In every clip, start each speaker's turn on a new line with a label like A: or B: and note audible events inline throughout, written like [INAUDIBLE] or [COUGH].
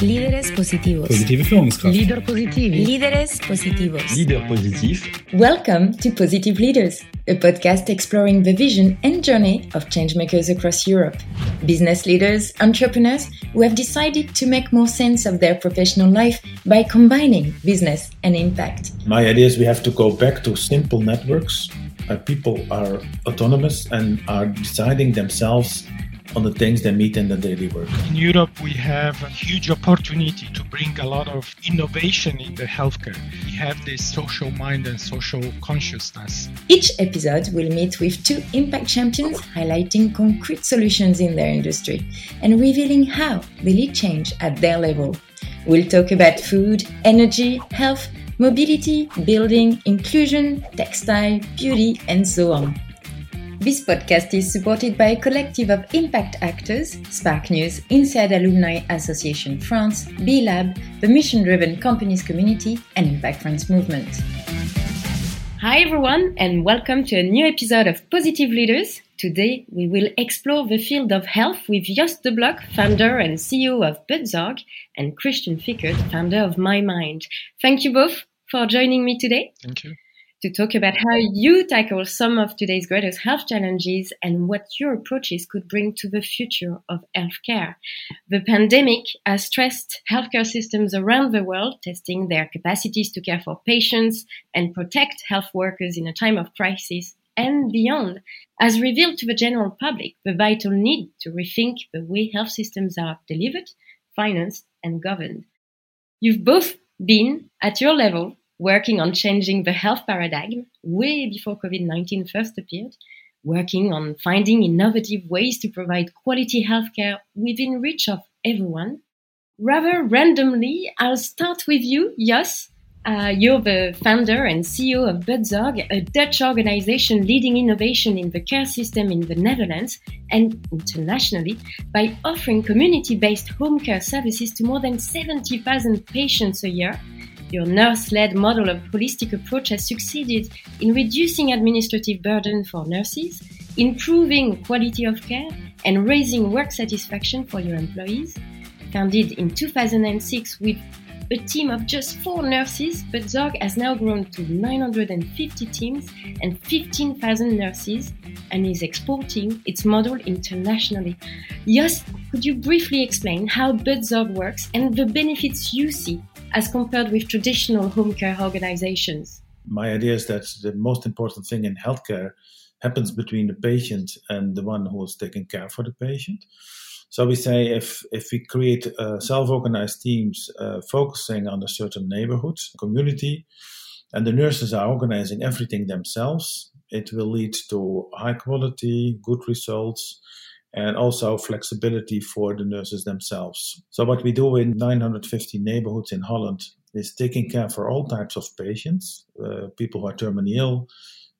A: Líderes positivos.
B: Positive Führungskraft.
C: Leader positivi.
A: Líderes positivos.
D: Leader positif.
A: Welcome to Positive Leaders, a podcast exploring the vision and journey of changemakers across Europe. Business leaders, entrepreneurs who have decided to make more sense of their professional life by combining business and impact.
B: My idea is we have to go back to simple networks where people are autonomous and are deciding themselves on the things they meet in their daily work.
C: In Europe, we have a huge opportunity to bring a lot of innovation in the healthcare. We have this social mind and social consciousness.
A: Each episode will meet with two impact champions highlighting concrete solutions in their industry and revealing how they lead change at their level. We'll talk about food, energy, health, mobility, building, inclusion, textile, beauty, and so on. This podcast is supported by a collective of impact actors Spark News, INSEAD Alumni Association France, B Lab, the mission driven companies community, and Impact France Movement. Hi, everyone, and welcome to a new episode of Positive Leaders. Today, we will explore the field of health with Jos de Blok, founder and CEO of Buurtzorg, and Christian Fikert, founder of My Mind. Thank you both for joining me today
C: Thank you.
A: To talk about how you tackle some of today's greatest health challenges and what your approaches could bring to the future of healthcare. The pandemic has stressed healthcare systems around the world, testing their capacities to care for patients and protect health workers in a time of crisis and beyond, has revealed to the general public the vital need to rethink the way health systems are delivered, financed, and governed. You've both been at your level working on changing the health paradigm way before COVID 19 first appeared, working on finding innovative ways to provide quality healthcare within reach of everyone. Rather randomly, I'll start with you, Jos. Uh, you're the founder and CEO of Buurtzorg, a Dutch organization leading innovation in the care system in the Netherlands and internationally by offering community based home care services to more than 70,000 patients a year. Your nurse led model of holistic approach has succeeded in reducing administrative burden for nurses, improving quality of care, and raising work satisfaction for your employees. Founded in 2006 with a team of just four nurses, Buurtzorg has now grown to 950 teams and 15,000 nurses and is exporting its model internationally. Jos, could you briefly explain how Buurtzorg works and the benefits you see as compared with traditional home care organizations?
B: My idea is that the most important thing in healthcare happens between the patient and the one who is taking care for the patient. So we say if if we create uh, self-organized teams uh, focusing on a certain neighborhood community, and the nurses are organizing everything themselves, it will lead to high quality, good results, and also flexibility for the nurses themselves. So what we do in 950 neighborhoods in Holland is taking care for all types of patients, uh, people who are terminally ill,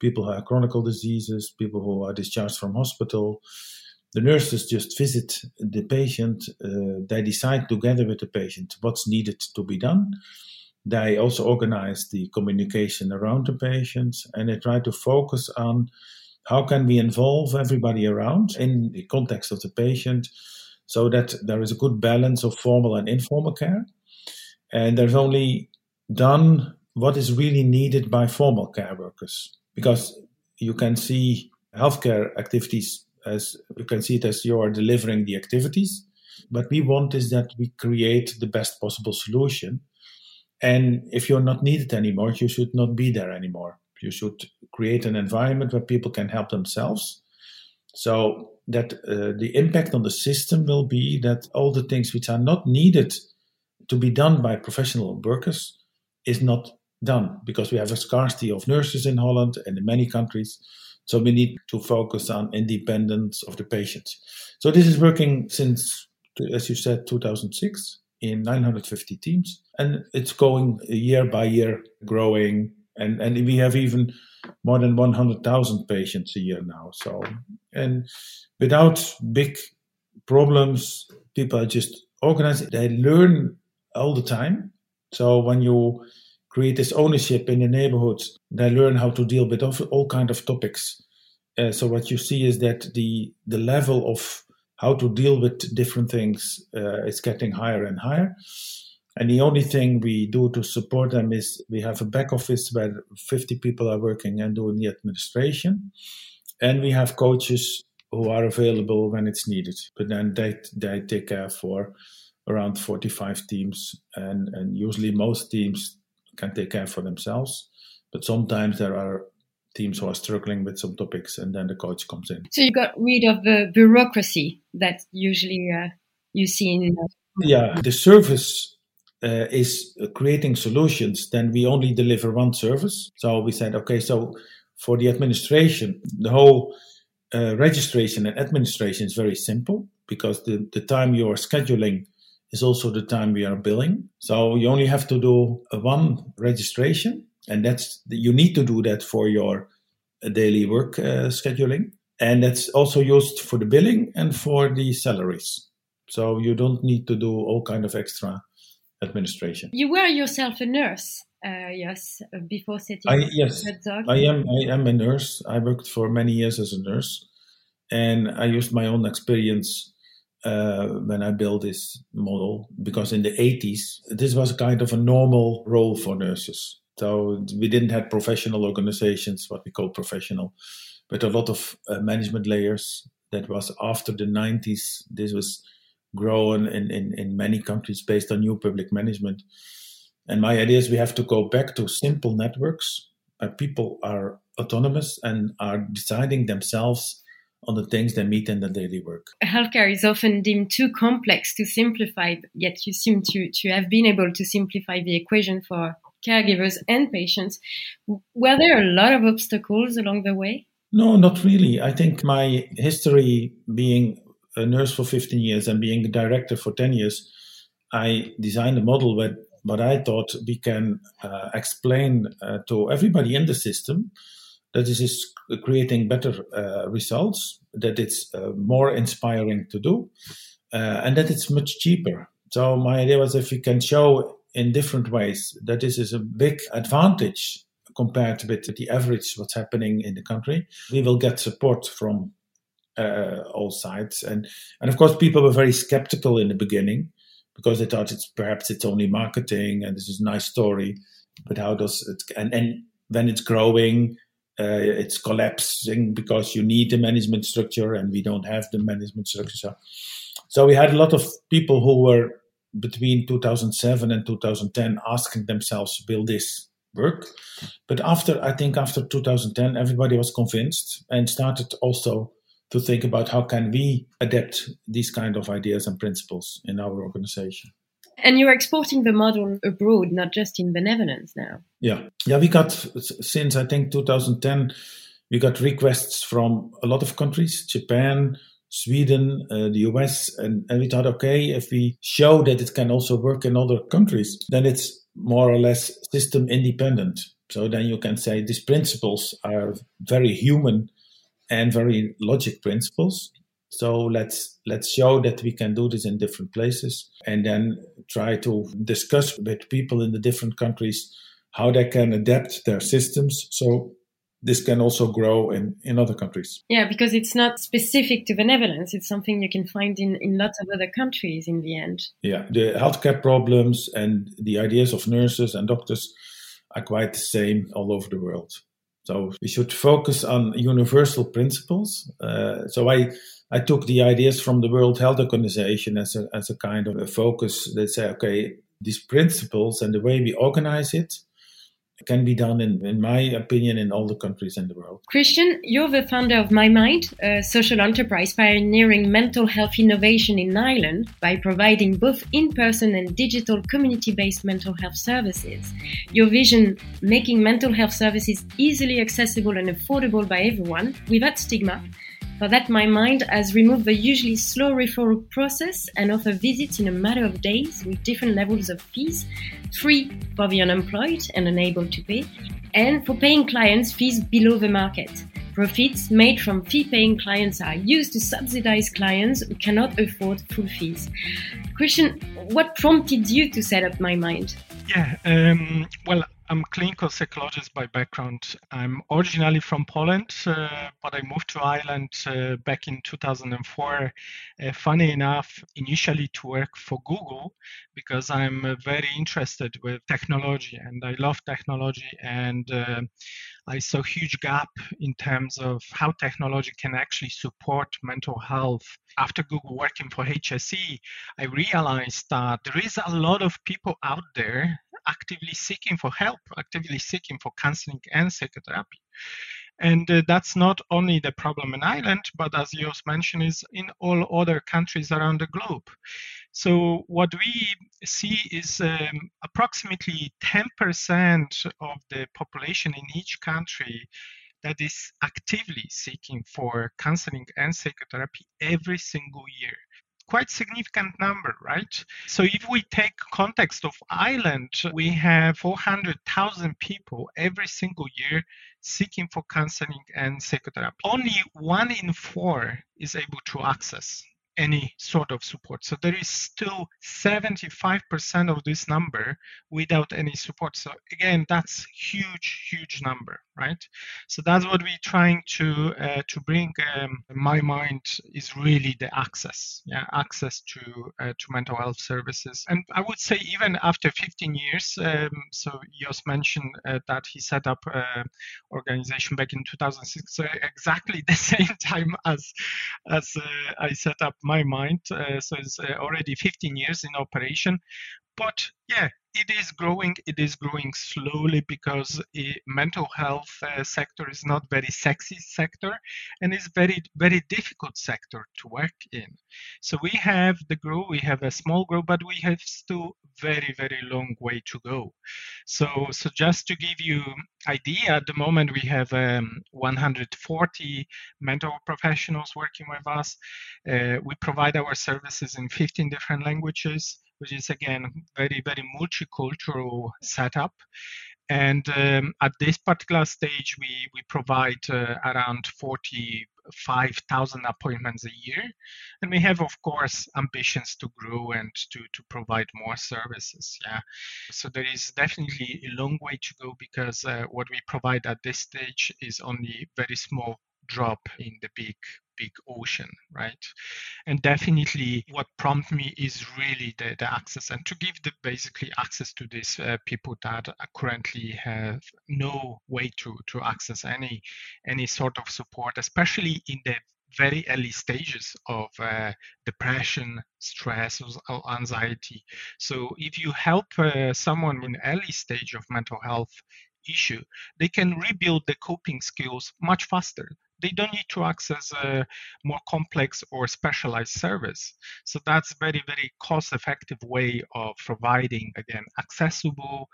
B: people who have chronic diseases, people who are discharged from hospital the nurses just visit the patient. Uh, they decide together with the patient what's needed to be done. They also organize the communication around the patients and they try to focus on how can we involve everybody around in the context of the patient so that there is a good balance of formal and informal care. And there's only done what is really needed by formal care workers because you can see healthcare activities as you can see it as you are delivering the activities. What we want is that we create the best possible solution. And if you're not needed anymore, you should not be there anymore. You should create an environment where people can help themselves. So that uh, the impact on the system will be that all the things which are not needed to be done by professional workers is not done because we have a scarcity of nurses in Holland and in many countries. So we need to focus on independence of the patients. So this is working since, as you said, 2006 in 950 teams, and it's going year by year, growing, and and we have even more than 100,000 patients a year now. So and without big problems, people are just organized. They learn all the time. So when you create this ownership in the neighborhoods. They learn how to deal with all kind of topics. Uh, so what you see is that the the level of how to deal with different things uh, is getting higher and higher. And the only thing we do to support them is we have a back office where 50 people are working and doing the administration. And we have coaches who are available when it's needed. But then they, they take care for around 45 teams. And, and usually most teams can take care for themselves. But sometimes there are teams who are struggling with some topics and then the coach comes in.
A: So you got rid of the bureaucracy that usually uh, you see in.
B: Yeah, the service uh, is creating solutions, then we only deliver one service. So we said, okay, so for the administration, the whole uh, registration and administration is very simple because the, the time you are scheduling is also the time we are billing. So you only have to do one registration, and that's you need to do that for your daily work uh, scheduling, and that's also used for the billing and for the salaries. So you don't need to do all kind of extra administration.
A: You were yourself a nurse, uh, yes, uh, before setting
B: I, yes, I am. I am a nurse. I worked for many years as a nurse, and I used my own experience uh, when I built this model because in the 80s this was kind of a normal role for nurses. So we didn't have professional organizations, what we call professional, but a lot of uh, management layers. That was after the 90s. This was grown in, in, in many countries based on new public management. And my idea is we have to go back to simple networks where people are autonomous and are deciding themselves on the things they meet in their daily work.
A: Healthcare is often deemed too complex to simplify, yet you seem to, to have been able to simplify the equation for caregivers and patients. Were there a lot of obstacles along the way?
B: No, not really. I think my history being a nurse for 15 years and being a director for 10 years, I designed a model where what I thought we can uh, explain uh, to everybody in the system that this is creating better uh, results, that it's uh, more inspiring to do, uh, and that it's much cheaper. So my idea was if we can show in different ways that this is a big advantage compared with the average what's happening in the country, we will get support from uh, all sides. And and of course, people were very skeptical in the beginning because they thought it's perhaps it's only marketing and this is a nice story, but how does it? And and when it's growing, uh, it's collapsing because you need the management structure and we don't have the management structure. So, so we had a lot of people who were between 2007 and 2010 asking themselves, will this work? But after, I think after 2010, everybody was convinced and started also to think about how can we adapt these kind of ideas and principles in our organization.
A: And you're exporting the model abroad, not just in the Netherlands now.
B: Yeah, yeah. We got since I think 2010, we got requests from a lot of countries: Japan, Sweden, uh, the US, and, and we thought, okay, if we show that it can also work in other countries, then it's more or less system independent. So then you can say these principles are very human and very logic principles. So let's let's show that we can do this in different places, and then try to discuss with people in the different countries how they can adapt their systems. So this can also grow in, in other countries.
A: Yeah, because it's not specific to the Netherlands. It's something you can find in, in lots of other countries in the end.
B: Yeah, the healthcare problems and the ideas of nurses and doctors are quite the same all over the world. So we should focus on universal principles. Uh, so I I took the ideas from the World Health Organization as a as a kind of a focus that say, okay, these principles and the way we organize it can be done, in, in my opinion, in all the countries in the world.
A: Christian, you're the founder of My Mind, a social enterprise pioneering mental health innovation in Ireland by providing both in person and digital community based mental health services. Your vision, making mental health services easily accessible and affordable by everyone without stigma, for that, my mind has removed the usually slow referral process and offer visits in a matter of days with different levels of fees, free for the unemployed and unable to pay, and for paying clients fees below the market. Profits made from fee paying clients are used to subsidize clients who cannot afford full fees. Christian, what prompted you to set up My Mind?
C: Yeah, um, well, I'm clinical psychologist by background. I'm originally from Poland, uh, but I moved to Ireland uh, back in 2004. Uh, funny enough, initially to work for Google because I'm uh, very interested with technology and I love technology and uh, I saw huge gap in terms of how technology can actually support mental health. After Google working for HSE, I realized that there is a lot of people out there actively seeking for help, actively seeking for counseling and psychotherapy. And uh, that's not only the problem in Ireland, but as Jos mentioned, is in all other countries around the globe. So what we see is um, approximately 10% of the population in each country that is actively seeking for counseling and psychotherapy every single year quite significant number, right? So if we take context of Ireland, we have 400,000 people every single year seeking for counseling and psychotherapy. Only one in four is able to access any sort of support. So there is still 75% of this number without any support. So again, that's huge, huge number, right? So that's what we're trying to uh, to bring. Um, my mind is really the access, yeah, access to uh, to mental health services. And I would say even after 15 years, um, so Jos mentioned uh, that he set up an organization back in 2006, so exactly [LAUGHS] the same time as as uh, I set up my mind. Uh, so it's uh, already 15 years in operation. But yeah, it is growing. It is growing slowly because mental health uh, sector is not very sexy sector, and is very very difficult sector to work in. So we have the grow. We have a small grow, but we have still very very long way to go. So so just to give you idea, at the moment we have um, 140 mental professionals working with us. Uh, we provide our services in 15 different languages which is again very very multicultural setup. And um, at this particular stage we we provide uh, around 45,000 appointments a year. And we have of course ambitions to grow and to to provide more services yeah. So there is definitely a long way to go because uh, what we provide at this stage is only very small drop in the big big ocean, right? And definitely what prompted me is really the, the access and to give the basically access to these uh, people that currently have no way to, to access any any sort of support, especially in the very early stages of uh, depression, stress, or anxiety. So if you help uh, someone in early stage of mental health issue, they can rebuild the coping skills much faster they don't need to access a more complex or specialized service. So that's very, very cost-effective way of providing, again, accessible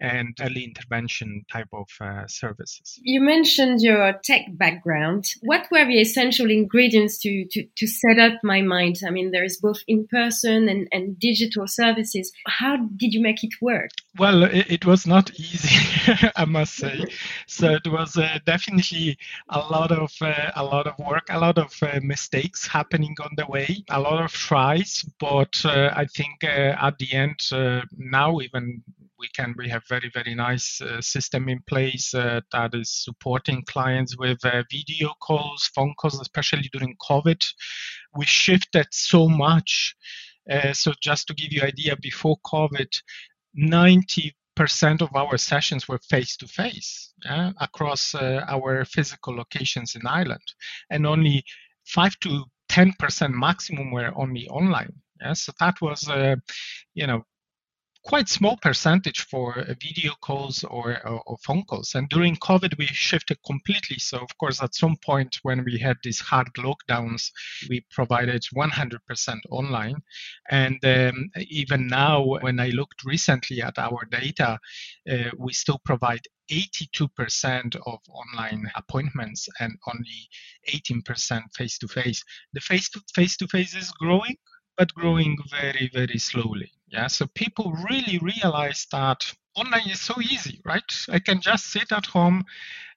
C: and early intervention type of uh, services.
A: You mentioned your tech background. What were the essential ingredients to, to, to set up my mind? I mean, there is both in-person and, and digital services. How did you make it work?
C: Well, it, it was not easy, [LAUGHS] I must say. So it was uh, definitely a lot of uh, a lot of work, a lot of uh, mistakes happening on the way, a lot of tries. But uh, I think uh, at the end, uh, now even we can we have very very nice uh, system in place uh, that is supporting clients with uh, video calls phone calls especially during covid we shifted so much so just to give you idea before covid 90 percent of our sessions were face to face across uh, our physical locations in Ireland, and only five to ten percent maximum were only online. Yeah, so that was, uh, you know, quite small percentage for uh, video calls or, or, or, phone calls. And during COVID, we shifted completely. So, of course, at some point when we had these hard lockdowns, we provided 100% online. And um, even now, when I looked recently at our data, uh, we still provide 82% of online appointments and only 18% face to face. The face to face is growing, but growing very, very slowly. Yeah, so people really realize that online is so easy, right? I can just sit at home,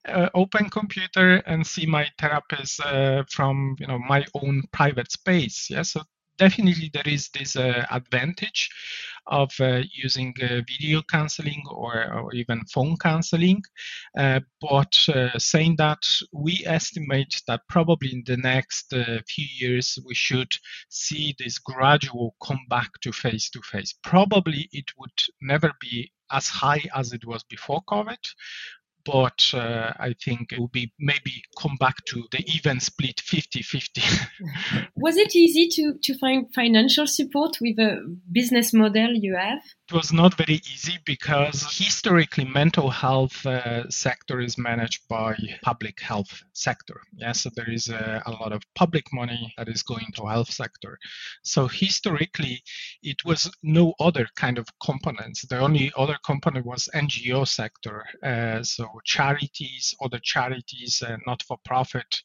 C: uh, open computer, and see my therapist uh, from you know my own private space. Yeah, so definitely there is this uh, advantage. Of uh, using uh, video counseling or, or, even phone counseling. Uh, but saying that, we estimate that probably in the next few years we should see this gradual come back to face to face. Probably it would never be as high as it was before COVID, but uh, I think it will be maybe come back to the even split 50 50. [LAUGHS]
A: was it easy to, to find financial support with a business model you have?
C: It was not very easy because historically mental health uh, sector is managed by public health sector. Yeah, so there is a, a lot of public money that is going to health sector. So historically, it was no other kind of components. The only other component was NGO sector. Uh, so charities, other charities, uh, not-for-profit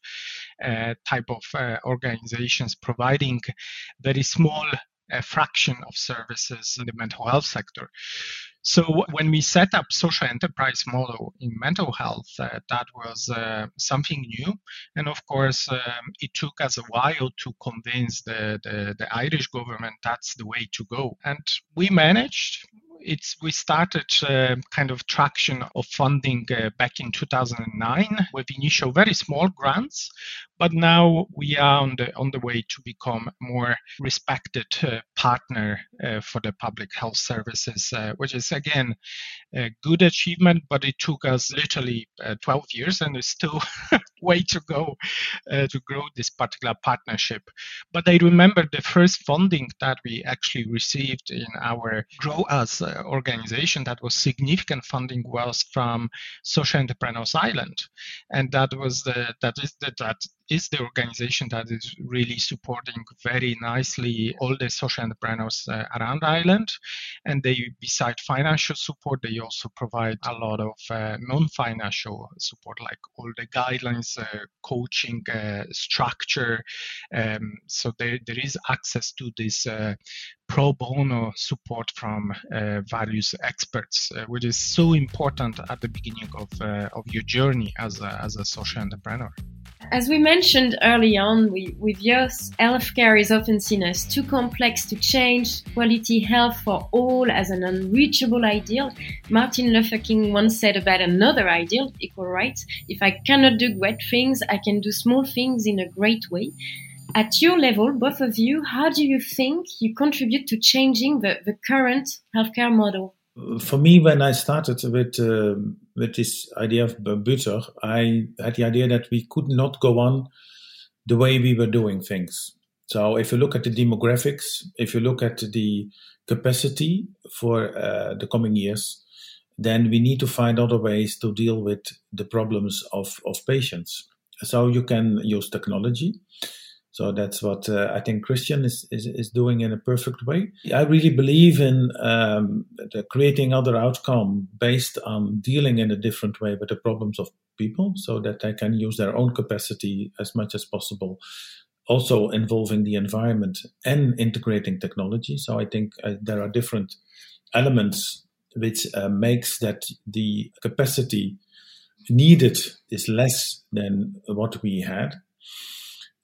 C: uh, type of uh, organizations providing very small a fraction of services in the mental health sector. So when we set up social enterprise model in mental health, uh, that was uh, something new, and of course um, it took us a while to convince the, the, the Irish government that's the way to go, and we managed it's we started uh, kind of traction of funding uh, back in 2009 with initial very small grants but now we are on the on the way to become more respected uh, partner uh, for the public health services uh, which is again a good achievement but it took us literally uh, 12 years and there's still [LAUGHS] way to go to grow this particular partnership. But i remember the first funding that we actually received in our grow uh, organization that was significant funding was from social entrepreneurs Ireland, and that was the that is the, that is the organization that is really supporting very nicely all the social entrepreneurs uh, around Ireland. And they, beside financial support, they also provide a lot of uh, non-financial support, like all the guidelines, uh, coaching, uh, structure. Um, so there, there is access to this uh, pro bono support from uh, various experts, uh, which is so important at the beginning of, uh, of your journey as a, as a social entrepreneur.
A: As we mentioned early on, we, with years, healthcare is often seen as too complex to change, quality health for all as an unreachable ideal. Martin Luther King once said about another ideal, equal rights, if I cannot do great things, I can do small things in a great way. At your level, both of you, how do you think you contribute to changing the, the current healthcare model?
B: For me, when I started with uh, with this idea of Buurtzorg, I had the idea that we could not go on the way we were doing things. So if you look at the demographics, if you look at the capacity for uh, the coming years, then we need to find other ways to deal with the problems of, of patients. So you can use technology. So that's what uh, I think Christian is, is, is doing in a perfect way. I really believe in um, creating other outcome based on dealing in a different way with the problems of people so that they can use their own capacity as much as possible. Also involving the environment and integrating technology. So I think uh, there are different elements which uh, makes that the capacity needed is less than what we had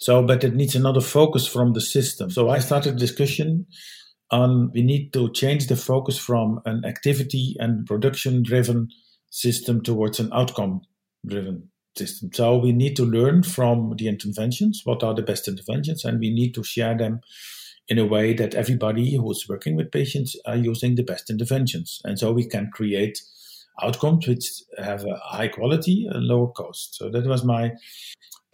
B: so, but it needs another focus from the system. So I started a discussion on we need to change the focus from an activity and production driven system towards an outcome driven system. So we need to learn from the interventions, what are the best interventions, and we need to share them in a way that everybody who's working with patients are using the best interventions. And so we can create outcomes which have a high quality and lower cost. So that was my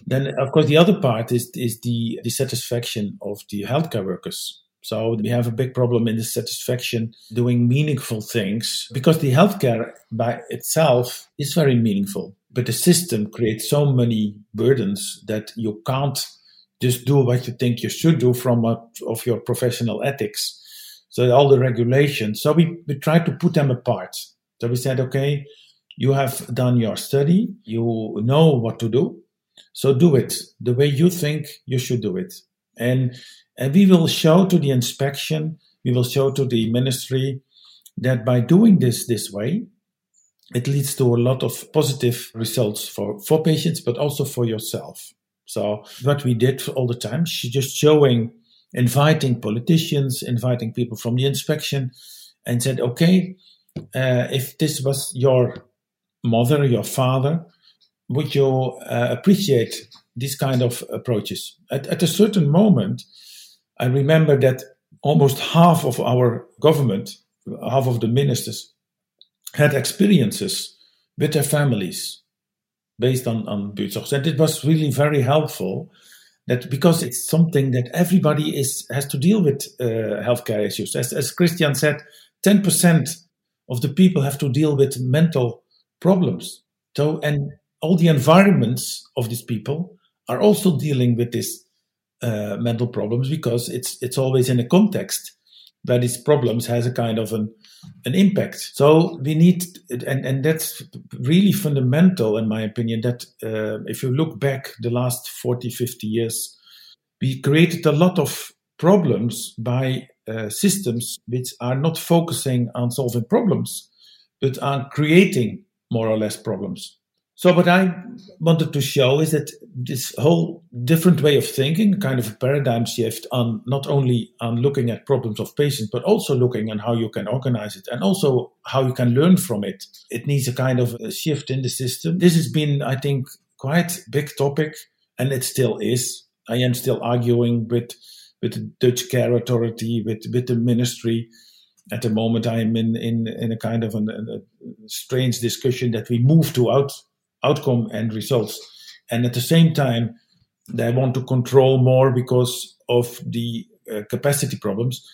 B: then, of course, the other part is is the dissatisfaction of the healthcare workers. So we have a big problem in the satisfaction doing meaningful things because the healthcare by itself is very meaningful, but the system creates so many burdens that you can't just do what you think you should do from a, of your professional ethics. So all the regulations. So we, we try to put them apart. So we said, okay, you have done your study, you know what to do, so do it the way you think you should do it. And, and we will show to the inspection, we will show to the ministry that by doing this this way, it leads to a lot of positive results for, for patients, but also for yourself. So what we did all the time, she just showing, inviting politicians, inviting people from the inspection, and said, okay, uh, if this was your mother, your father, would you uh, appreciate these kind of approaches? At, at a certain moment, I remember that almost half of our government, half of the ministers, had experiences with their families based on, on buurtzorg. And it was really very helpful that because it's something that everybody is has to deal with uh, healthcare issues. As, as Christian said, 10% of the people have to deal with mental problems. So, and all the environments of these people are also dealing with these uh, mental problems because it's it's always in a context where these problems has a kind of an an impact. So we need, and and that's really fundamental in my opinion. That uh, if you look back the last 40, 50 years, we created a lot of problems by uh, systems which are not focusing on solving problems, but on creating more or less problems. So what I wanted to show is that this whole different way of thinking, kind of a paradigm shift on not only on looking at problems of patients, but also looking on how you can organize it and also how you can learn from it. It needs a kind of a shift in the system. This has been, I think, quite big topic, and it still is. I am still arguing with with the Dutch Care Authority, with with the ministry. At the moment, I am in in, in a kind of an, a strange discussion that we move to out outcome and results, and at the same time, they want to control more because of the uh, capacity problems.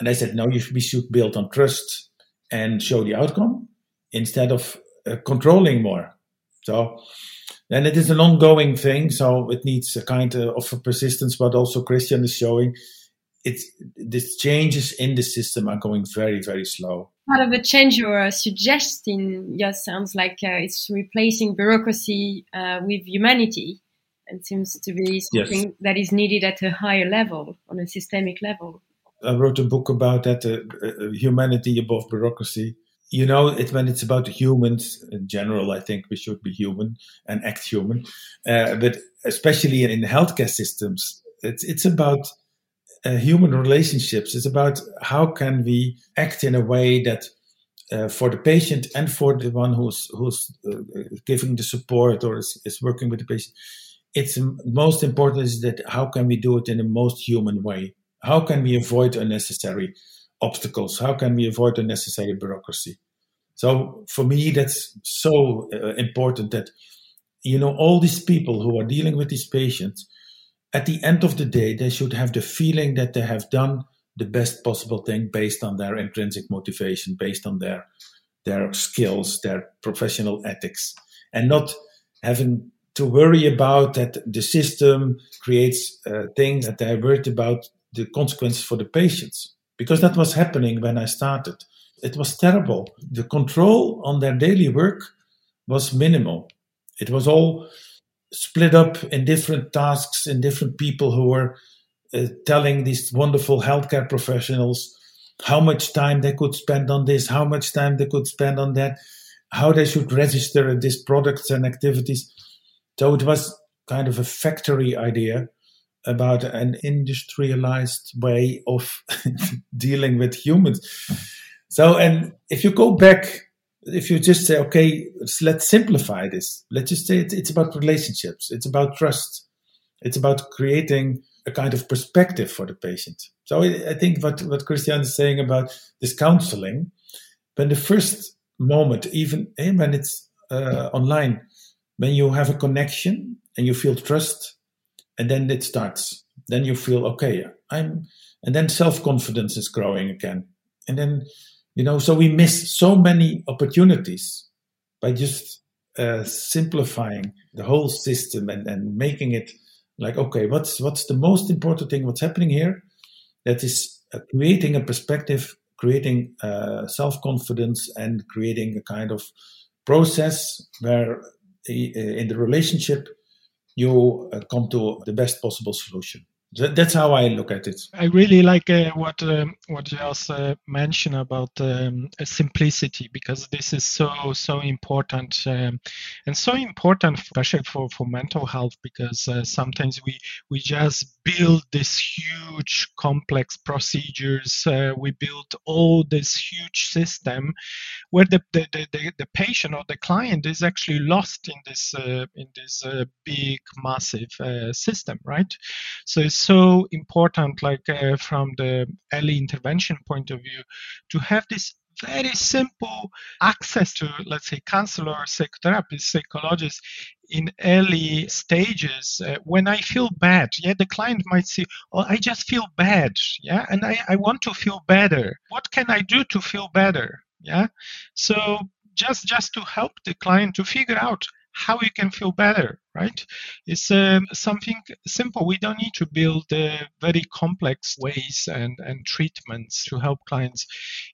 B: And I said, no, you should, we should build on trust and show the outcome instead of uh, controlling more. So and it is an ongoing thing, so it needs a kind of a persistence. But also, Christian is showing it's the changes in the system are going very, very slow.
A: Part of the change you're suggesting, yes, sounds like uh, it's replacing bureaucracy uh, with humanity, and seems to be something yes. that is needed at a higher level, on a systemic level.
B: I wrote a book about that, uh, uh humanity above bureaucracy you know, it, when it's about humans in general, I think we should be human and act human. Uh, but especially in healthcare systems, it's it's about uh, human relationships. It's about how can we act in a way that uh, for the patient and for the one who's who's uh, giving the support or is, is working with the patient. It's most important is that how can we do it in the most human way? How can we avoid unnecessary obstacles? How can we avoid unnecessary bureaucracy? So for me, that's so uh, important that you know all these people who are dealing with these patients. At the end of the day, they should have the feeling that they have done the best possible thing based on their intrinsic motivation, based on their their skills, their professional ethics, and not having to worry about that the system creates uh, things that they're worried about the consequences for the patients because that was happening when I started. It was terrible. The control on their daily work was minimal. It was all split up in different tasks in different people who were uh, telling these wonderful healthcare professionals how much time they could spend on this, how much time they could spend on that, how they should register these products and activities. So it was kind of a factory idea about an industrialized way of [LAUGHS] dealing with humans. So, and if you go back, if you just say, okay, let's simplify this. Let's just say it's about relationships. It's about trust. It's about creating a kind of perspective for the patient. So I think what, what Christian is saying about this counseling, when the first moment, even eh, when it's uh, online, when you have a connection and you feel trust, and then it starts. Then you feel okay. I'm, and then self confidence is growing again, and then you know, so we miss so many opportunities by just uh, simplifying the whole system and, and making it like, okay, what's what's the most important thing? What's happening here? That is uh, creating a perspective, creating uh, self confidence, and creating a kind of process where uh, in the relationship you uh, come to the best possible solution. That's how I look at it.
C: I really like uh, what um, what you also mentioned about um, simplicity because this is so so important um, and so important, especially for, for mental health, because uh, sometimes we we just build this huge complex procedures. Uh, we build all this huge system where the the, the, the, patient or the client is actually lost in this uh, in this uh, big massive uh, system, right? So so important, like uh, from the early intervention point of view, to have this very simple access to, let's say, counselor, psychotherapist, psychologist in early stages uh, when I feel bad. Yeah, the client might say, Oh, I just feel bad. Yeah, and I, I want to feel better. What can I do to feel better? Yeah, so just just to help the client to figure out how you can feel better, right? It's um, something simple. We don't need to build uh, very complex ways and, and treatments to help clients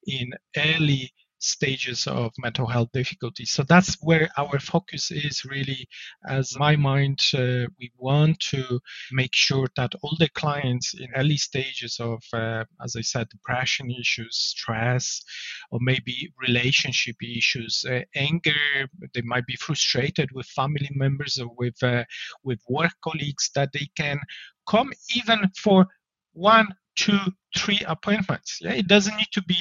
C: in early stages of mental health difficulties. So that's where our focus is really, as my mind, uh, we want to make sure that all the clients in early stages of, uh, as I said, depression issues, stress, or maybe relationship issues, uh, anger, they might be frustrated with family members or with uh, with work colleagues, that they can come even for one, two, three appointments. Yeah, it doesn't need to be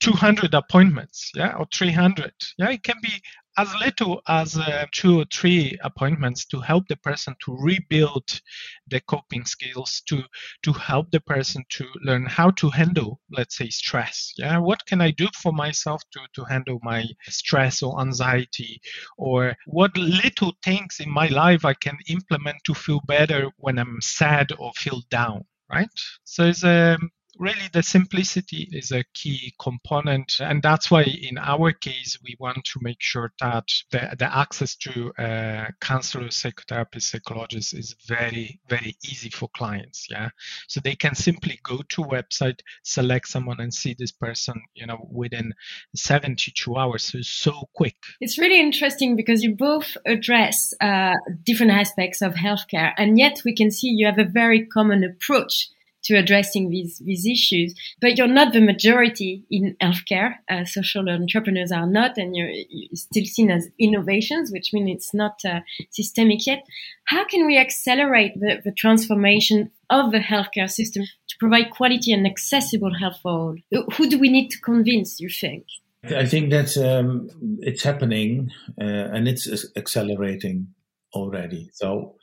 C: 200 appointments, yeah, or 300. Yeah, it can be as little as uh, two or three appointments to help the person to rebuild the coping skills, to to help the person to learn how to handle, let's say, stress. Yeah, what can I do for myself to to handle my stress or anxiety, or what little things in my life I can implement to feel better when I'm sad or feel down. Right. So it's a um, really the simplicity is a key component and that's why in our case we want to make sure that the, the access to uh, counselors psychotherapists psychologists is very very easy for clients yeah? So they can simply go to website select someone and see this person you know within 72 hours. So so quick.
A: It's really interesting because you both address uh, different aspects of healthcare and yet we can see you have a very common approach to addressing these these issues. But you're not the majority in healthcare. Uh, social entrepreneurs are not, and you're, you're, still seen as innovations, which means it's not uh, systemic yet. How can we accelerate the, the transformation of the healthcare system to provide quality and accessible health for all? Who do we need to convince? You think?
B: I think that um, it's happening uh, and it's accelerating already. So,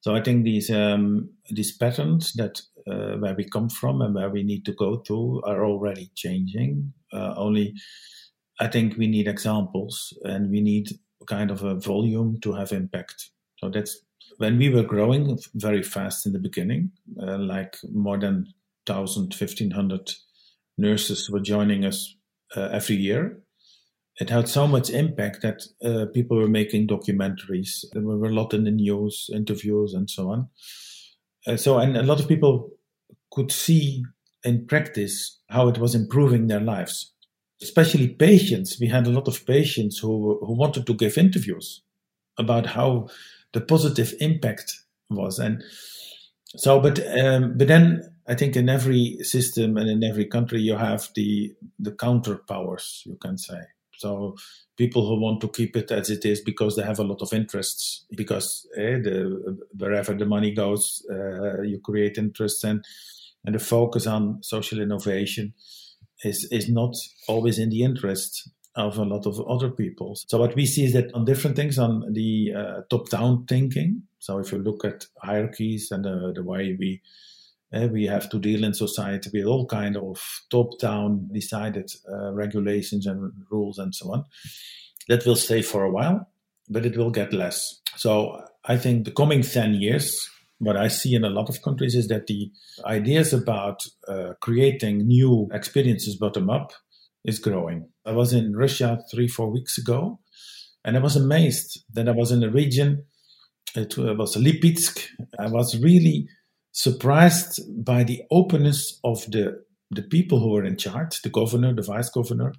B: so I think these um, these patterns that uh, where we come from and where we need to go to are already changing. Uh, only, I think we need examples and we need kind of a volume to have impact. So that's when we were growing very fast in the beginning, uh, like more than 1,000, 1,500 nurses were joining us uh, every year. It had so much impact that uh, people were making documentaries. There were a lot in the news, interviews, and so on. Uh, so, and a lot of people could see in practice how it was improving their lives. Especially patients. We had a lot of patients who, who wanted to give interviews about how the positive impact was. And so, but, um, but then I think in every system and in every country, you have the, the counter powers, you can say. So people who want to keep it as it is because they have a lot of interests, because eh, the, wherever the money goes, uh, you create interests and and the focus on social innovation is is not always in the interest of a lot of other people. So what we see is that on different things, on the uh, top-down thinking. So if you look at hierarchies and uh, the way we we have to deal in society with all kind of top-down decided uh, regulations and rules and so on, that will stay for a while, but it will get less. So I think the coming ten years what I see in a lot of countries is that the ideas about uh, creating new experiences bottom up is growing. I was in Russia three, four weeks ago, and I was amazed that I was in a region, it was Lipetsk. I was really surprised by the openness of the, the people who were in charge, the governor, the vice governor,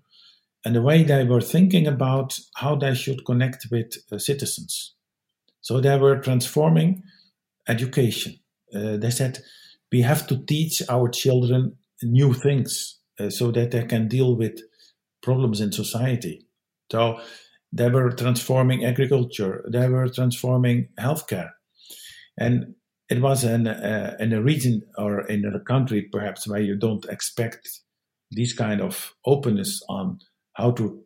B: and the way they were thinking about how they should connect with uh, citizens. So they were transforming education. uh, they said we have to teach our children new things uh, so that they can deal with problems in society. So they were transforming agriculture, they were transforming healthcare. And it was in, uh, in a region or in a country perhaps where you don't expect this kind of openness on how to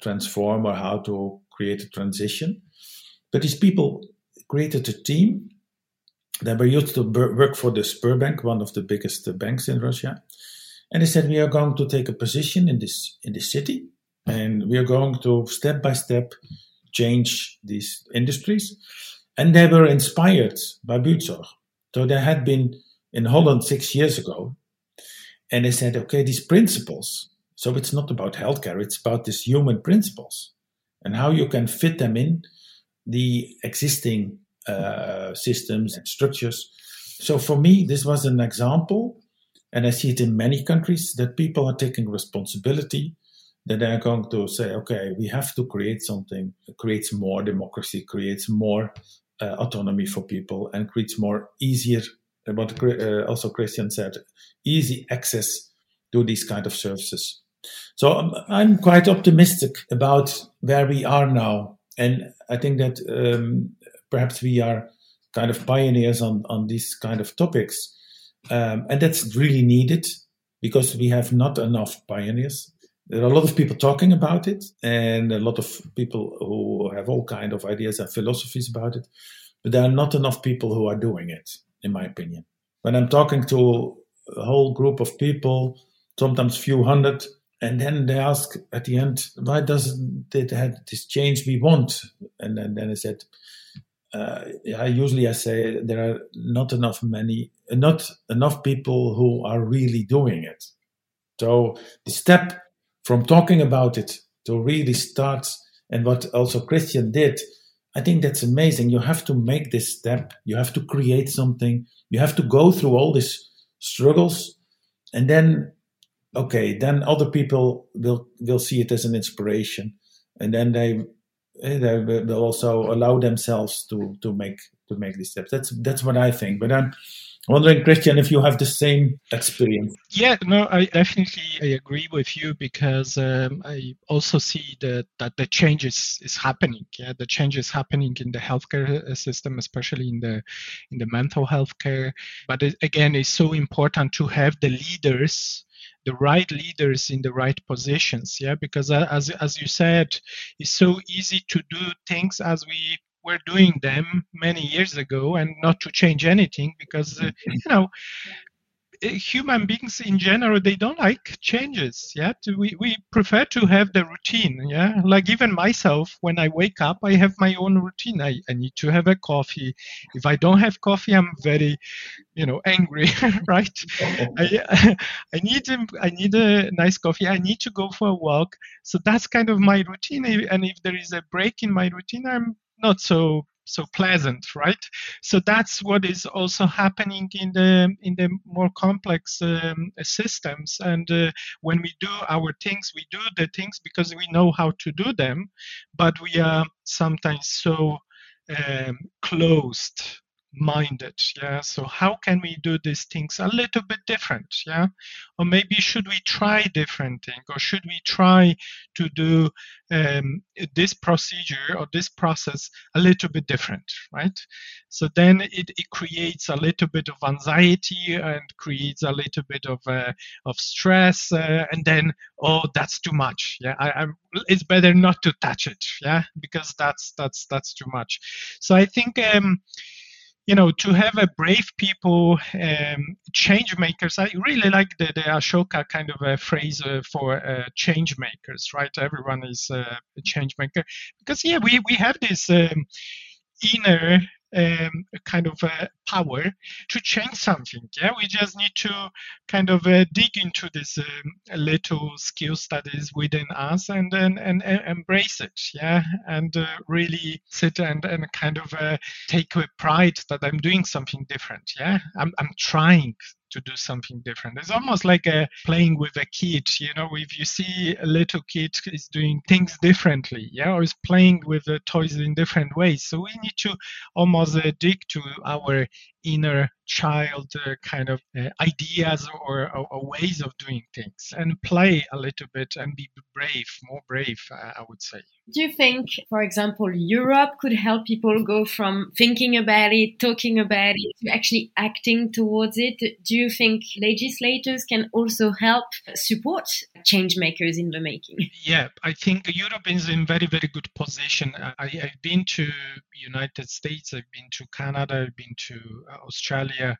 B: transform or how to create a transition. But these people created a team that were used to work for the Sberbank, one of the biggest banks in Russia. And they said, we are going to take a position in this, in this city and we are going to step by step change these industries. And they were inspired by Buurtzorg. So they had been in Holland six years ago, and they said, okay, these principles. So it's not about healthcare; it's about these human principles and how you can fit them in the existing uh, systems and structures. So for me, this was an example, and I see it in many countries that people are taking responsibility that they're going to say, okay, we have to create something creates more democracy, creates more uh, autonomy for people, and creates more easier, what uh, also Christian said, easy access to these kind of services. So I'm, um, I'm quite optimistic about where we are now, and I think that um, perhaps we are kind of pioneers on on these kind of topics, um, and that's really needed because we have not enough pioneers there are a lot of people talking about it and a lot of people who have all kind of ideas and philosophies about it but there are not enough people who are doing it in my opinion when i'm talking to a whole group of people sometimes few hundred and then they ask at the end why doesn't it have this change we want and then, then i said uh, usually I say there are not enough many, not enough people who are really doing it. So the step from talking about it to really start and what also Christian did, I think that's amazing. You have to make this step. You have to create something. You have to go through all these struggles, and then, okay, then other people will will see it as an inspiration, and then they eh, they will also allow themselves to to make to make these steps. That's that's what I think. But I'm wondering christian if you have the same experience.
C: Yeah no i definitely i agree with you because um, i also see that that the changes is is happening. Yeah the change is happening in the healthcare uh, system especially in the in the mental health care. But it, again it's so important to have the leaders the right leaders in the right positions. Yeah because uh, as as you said it's so easy to do things as we were doing them many years ago and not to change anything because uh, you know uh, human beings in general they don't like changes yeah? We, we prefer to have the routine yeah? Like even myself when i wake up i have my own routine. I, I need to have a coffee. If i don't have coffee i'm very you know angry [LAUGHS] right? I, [LAUGHS] I need i need a nice coffee. I need to go for a walk. So that's kind of my routine. And if there is a break in my routine i'm not so so pleasant right? So that's what is also happening in the in the more complex um, systems. And uh, when we do our things we do the things because we know how to do them but we are sometimes so um, closed minded yeah? So how can we do these things a little bit different yeah? Or maybe should we try different thing or should we try to do um, this procedure or this process a little bit different right? So then it, it creates a little bit of anxiety and creates a little bit of uh, of stress uh, and then oh that's too much yeah? I, I'm, it's better not to touch it yeah? Because that's that's that's too much. So i think um, you know, to have a brave people, um, change makers. I really like the, the Ashoka kind of a phrase uh, for uh, change makers, right? Everyone is uh, a change maker because yeah, we we have this um, inner um, kind of uh, power to change something. Yeah, we just need to kind of uh, dig into this um, little skills that is within us and then and, and, embrace it. Yeah, and uh, really sit and, and kind of uh, take a pride that I'm doing something different. Yeah, I'm I'm trying to do something different. It's almost like a playing with a kid. You know, if you see a little kid is doing things differently, yeah, or is playing with the toys in different ways. So we need to almost dig to our inner child uh, kind of uh, ideas or, or, or, ways of doing things and play a little bit and be brave, more brave, uh, I would say.
A: Do you think, for example, Europe could help people go from thinking about it, talking about it, to actually acting towards it? Do you think legislators can also help support change makers in the making?
C: Yeah, I think Europe is in very, very good position. I, have been to United States, I've been to Canada, I've been to Australia,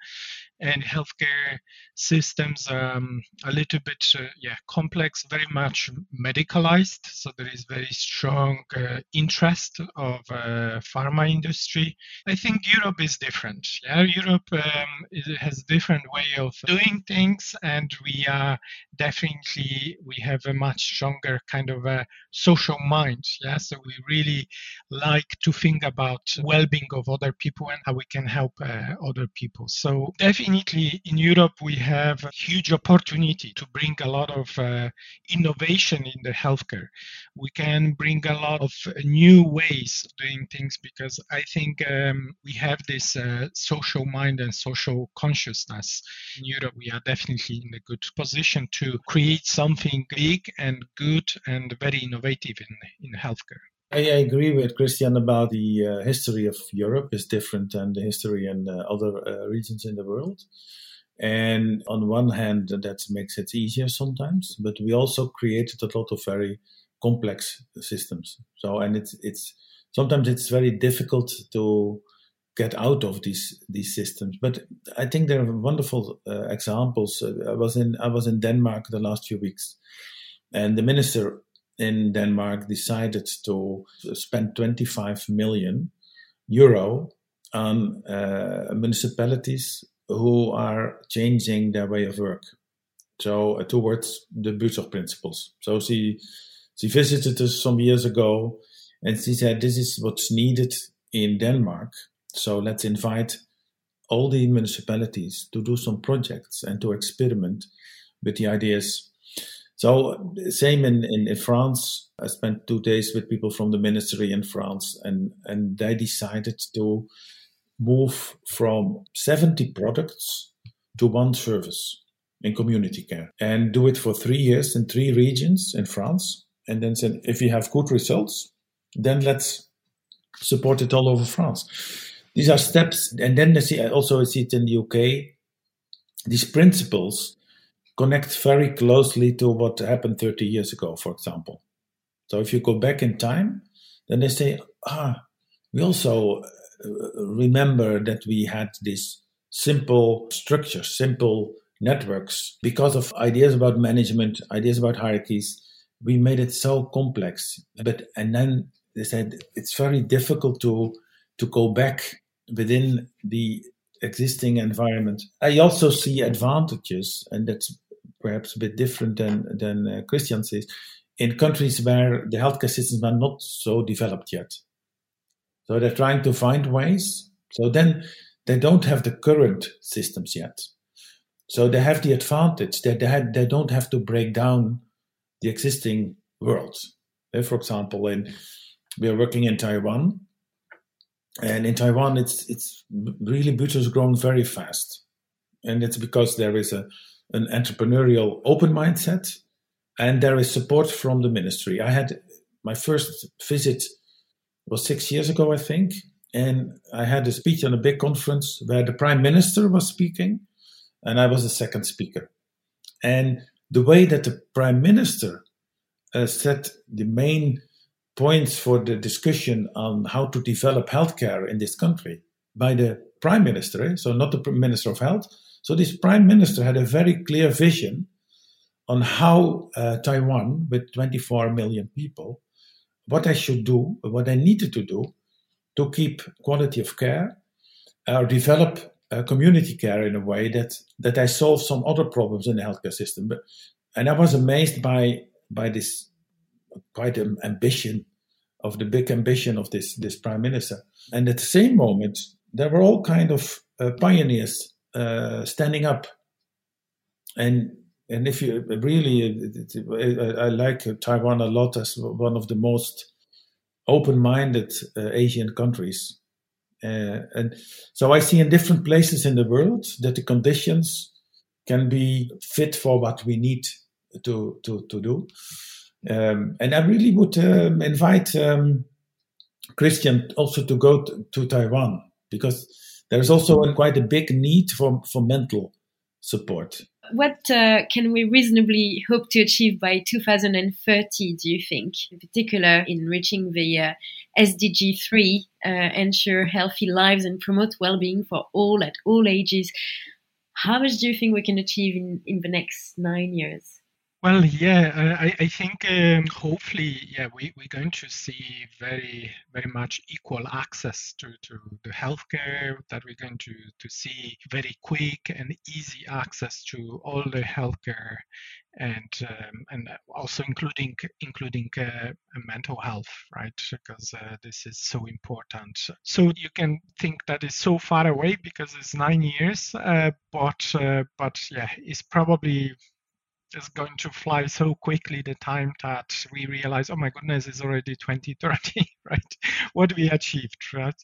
C: and healthcare systems um, a little bit uh, yeah complex very much medicalized. So there is very strong uh, interest of uh, pharma industry. I think europe is different yeah. Europe um, has different way of doing things and we are definitely we have a much stronger kind of a social mind yeah. So we really like to think about well-being of other people and how we can help uh, other people. So definitely definitely in Europe we have a huge opportunity to bring a lot of uh, innovation in the healthcare. We can bring a lot of new ways of doing things because I think um, we have this uh, social mind and social consciousness in Europe. We are definitely in a good position to create something big and good and very innovative in in healthcare.
B: I, agree with Christian about the uh, history of Europe is different than the history in uh, other uh, regions in the world. And on one hand, that makes it easier sometimes, but we also created a lot of very complex systems. So, and it's it's sometimes it's very difficult to get out of these these systems. But I think there are wonderful uh, examples. I was in I was in Denmark the last few weeks, and the minister in Denmark decided to spend 25 million euro on uh, municipalities who are changing their way of work. So uh, towards the Buurtzorg principles. So she she visited us some years ago, and she said this is what's needed in Denmark. So let's invite all the municipalities to do some projects and to experiment with the ideas so same in, in, in, France. I spent two days with people from the ministry in France, and and they decided to move from 70 products to one service in community care and do it for three years in three regions in France. And then said, if you have good results, then let's support it all over France. These are steps, and then I see, also I see it in the UK. These principles connect very closely to what happened 30 years ago, for example. So if you go back in time, then they say, ah, we also uh, remember that we had this simple structure, simple networks. Because of ideas about management, ideas about hierarchies, we made it so complex. But and then they said it's very difficult to to go back within the existing environment. I also see advantages, and that's perhaps a bit different than than uh, Christian says, in countries where the healthcare systems are not so developed yet. So they're trying to find ways. So then they don't have the current systems yet. So they have the advantage that they, had, they don't have to break down the existing world. For example, in, we are working in Taiwan, and in Taiwan, it's it's really Buurtzorg growing very fast, and it's because there is a an entrepreneurial open mindset and there is support from the ministry. I had my first visit was six years ago, I think, and I had a speech on a big conference where the prime minister was speaking, and I was the second speaker. And the way that the prime minister uh, set the main points for the discussion on how to develop healthcare in this country by the prime minister, eh? so not the minister of health, so this prime minister had a very clear vision on how uh, Taiwan, with 24 million people, what I should do, what I needed to do to keep quality of care, uh, develop uh, community care in a way that that I solve some other problems in the healthcare system. But, and I was amazed by by this quite ambition of the big ambition of this this prime minister. And at the same moment, there were all kind of uh, pioneers uh, standing up. And and if you really, I, like Taiwan a lot as one of the most open-minded uh, Asian countries. Uh, and so I see in different places in the world that the conditions can be fit for what we need to to to do. Um, and I really would um, invite um, Christian also to go to, to Taiwan because there's also a, quite a big need for, for mental support.
A: What uh, can we reasonably hope to achieve by 2030, do you think, in particular in reaching the uh, SDG 3, uh, ensure healthy lives and promote well being for all at all ages? How much do you think we can achieve in, in the next nine years?
C: Well, yeah, I, I think um, hopefully, yeah, we, we're going to see very, very much equal access to, to the healthcare, that we're going to, to see very quick and easy access to all the healthcare and um, and also including including uh, mental health right? Because uh, this is so important. So you can think that is so far away because it's nine years uh, but uh, but yeah it's probably is going to fly so quickly the time that we realize oh my goodness it's already 2030 [LAUGHS] [LAUGHS] right? What we achieved right?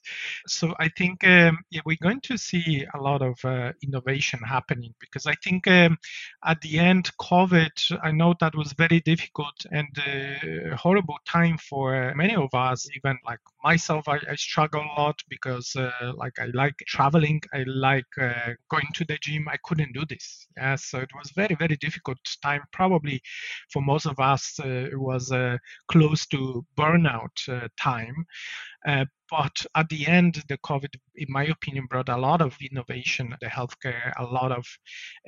C: So i think um, yeah we're going to see a lot of uh, innovation happening because i think um, at the end covid i know that was very difficult and a uh, horrible time for many of us. Even like myself i, I struggle a lot because uh, like i like traveling. I like uh, going to the gym. I couldn't do this. Yeah so it was very very difficult time. Probably for most of us uh, it was uh, close to burnout uh, time uh, but at the end, the COVID, in my opinion, brought a lot of innovation, the healthcare, a lot of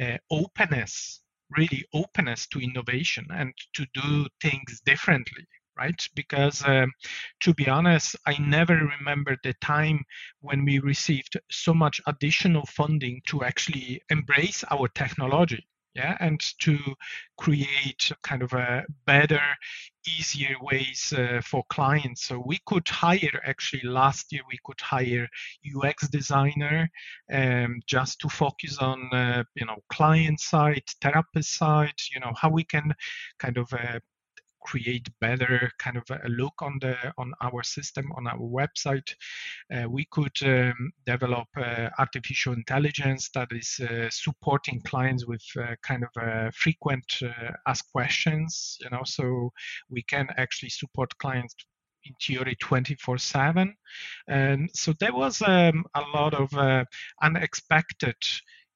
C: uh, openness, really openness to innovation and to do things differently right? Because um, to be honest, I never remember the time when we received so much additional funding to actually embrace our technology. Yeah, and to create kind of a better, easier ways uh, for clients. So we could hire actually last year we could hire UX designer um, just to focus on uh, you know client side, therapist side. You know how we can kind of uh, create better kind of a look on the on our system on our website. Uh, we could um, develop uh, artificial intelligence that is uh, supporting clients with uh, kind of uh, frequent uh, ask questions you know so we can actually support clients in theory 24 7 and so there was um, a lot of unexpected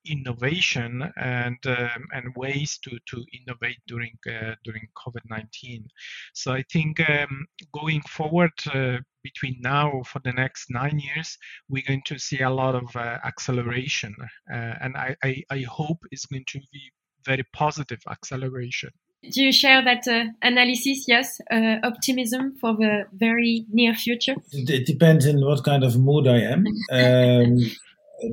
C: innovation and um, and ways to to innovate during uh, during COVID-19. So I think um, going forward uh, between now for the next nine years, we're going to see a lot of uh, acceleration, uh, and I, I, I hope it's going to be very positive acceleration.
A: Do you share that uh, analysis? Yes, uh, optimism for the very near future.
B: It depends on what kind of mood I am. [LAUGHS] Um,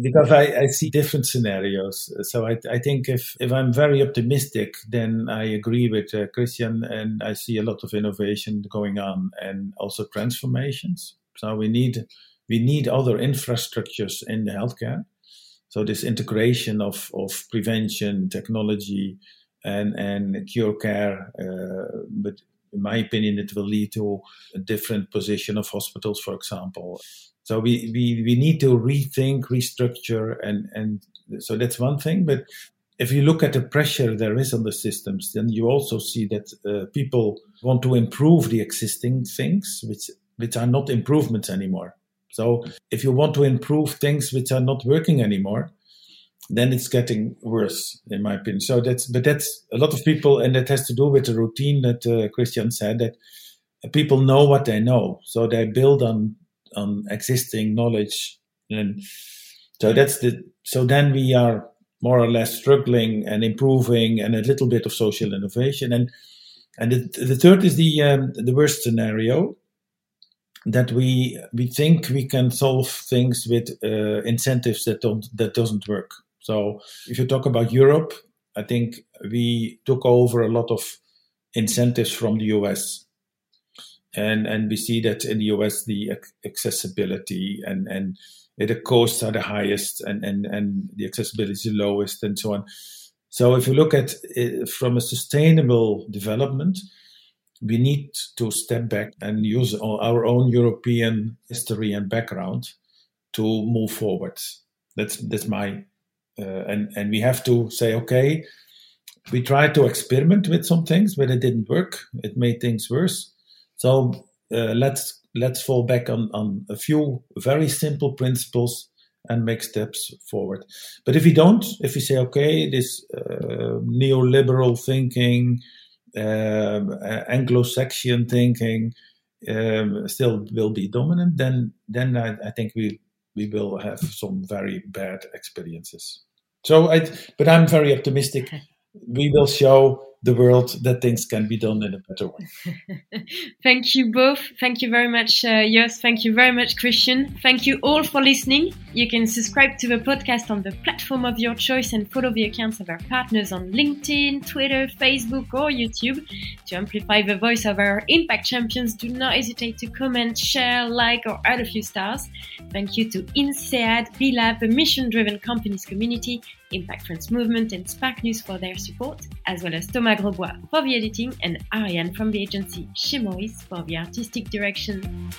B: because I, I, see different scenarios. So I, I, think if, if I'm very optimistic, then I agree with uh, Christian, and I see a lot of innovation going on and also transformations. So we need we need other infrastructures in the healthcare. So this integration of, of prevention, technology, and and cure care, uh, but in my opinion, it will lead to a different position of hospitals, for example. So we, we, we need to rethink, restructure, and, and so that's one thing. But if you look at the pressure there is on the systems, then you also see that uh, people want to improve the existing things, which which are not improvements anymore. So if you want to improve things which are not working anymore, then it's getting worse, in my opinion. So that's but that's a lot of people, and that has to do with the routine that uh, Christian said that people know what they know, so they build on on existing knowledge. And so that's the so then we are more or less struggling and improving and a little bit of social innovation. And and the, the third is the um, the worst scenario that we we think we can solve things with uh, incentives that don't that doesn't work. So if you talk about Europe I think we took over a lot of incentives from the US and and we see that in the US the accessibility and and the costs are the highest and and and the accessibility is the lowest and so on. So if you look at it from a sustainable development, we need to step back and use our own European history and background to move forward. That's that's my uh, and and we have to say okay. We tried to experiment with some things, but it didn't work. It made things worse. So uh, let's let's fall back on on a few very simple principles and make steps forward. But if we don't, if we say okay, this uh, neoliberal thinking, um, Anglo-Saxon thinking um, still will be dominant, then then I, I think we we will have some very bad experiences. So, I, but I'm very optimistic. We will show the world that things can be done in a better way. [LAUGHS]
A: Thank you both. Thank you very much, uh. Thank you very much, Christian. Thank you all for listening. You can subscribe to the podcast on the platform of your choice and follow the accounts of our partners on LinkedIn, Twitter, Facebook, or YouTube. To amplify the voice of our impact champions, do not hesitate to comment, share, like, or add a few stars. Thank you to INSEAD, B Lab, the mission driven companies community, Impact France Movement, and Spark News for their support, as well as Thomas Grosbois for the editing and Ariane from the agency Chez Maurice for the artistic direction.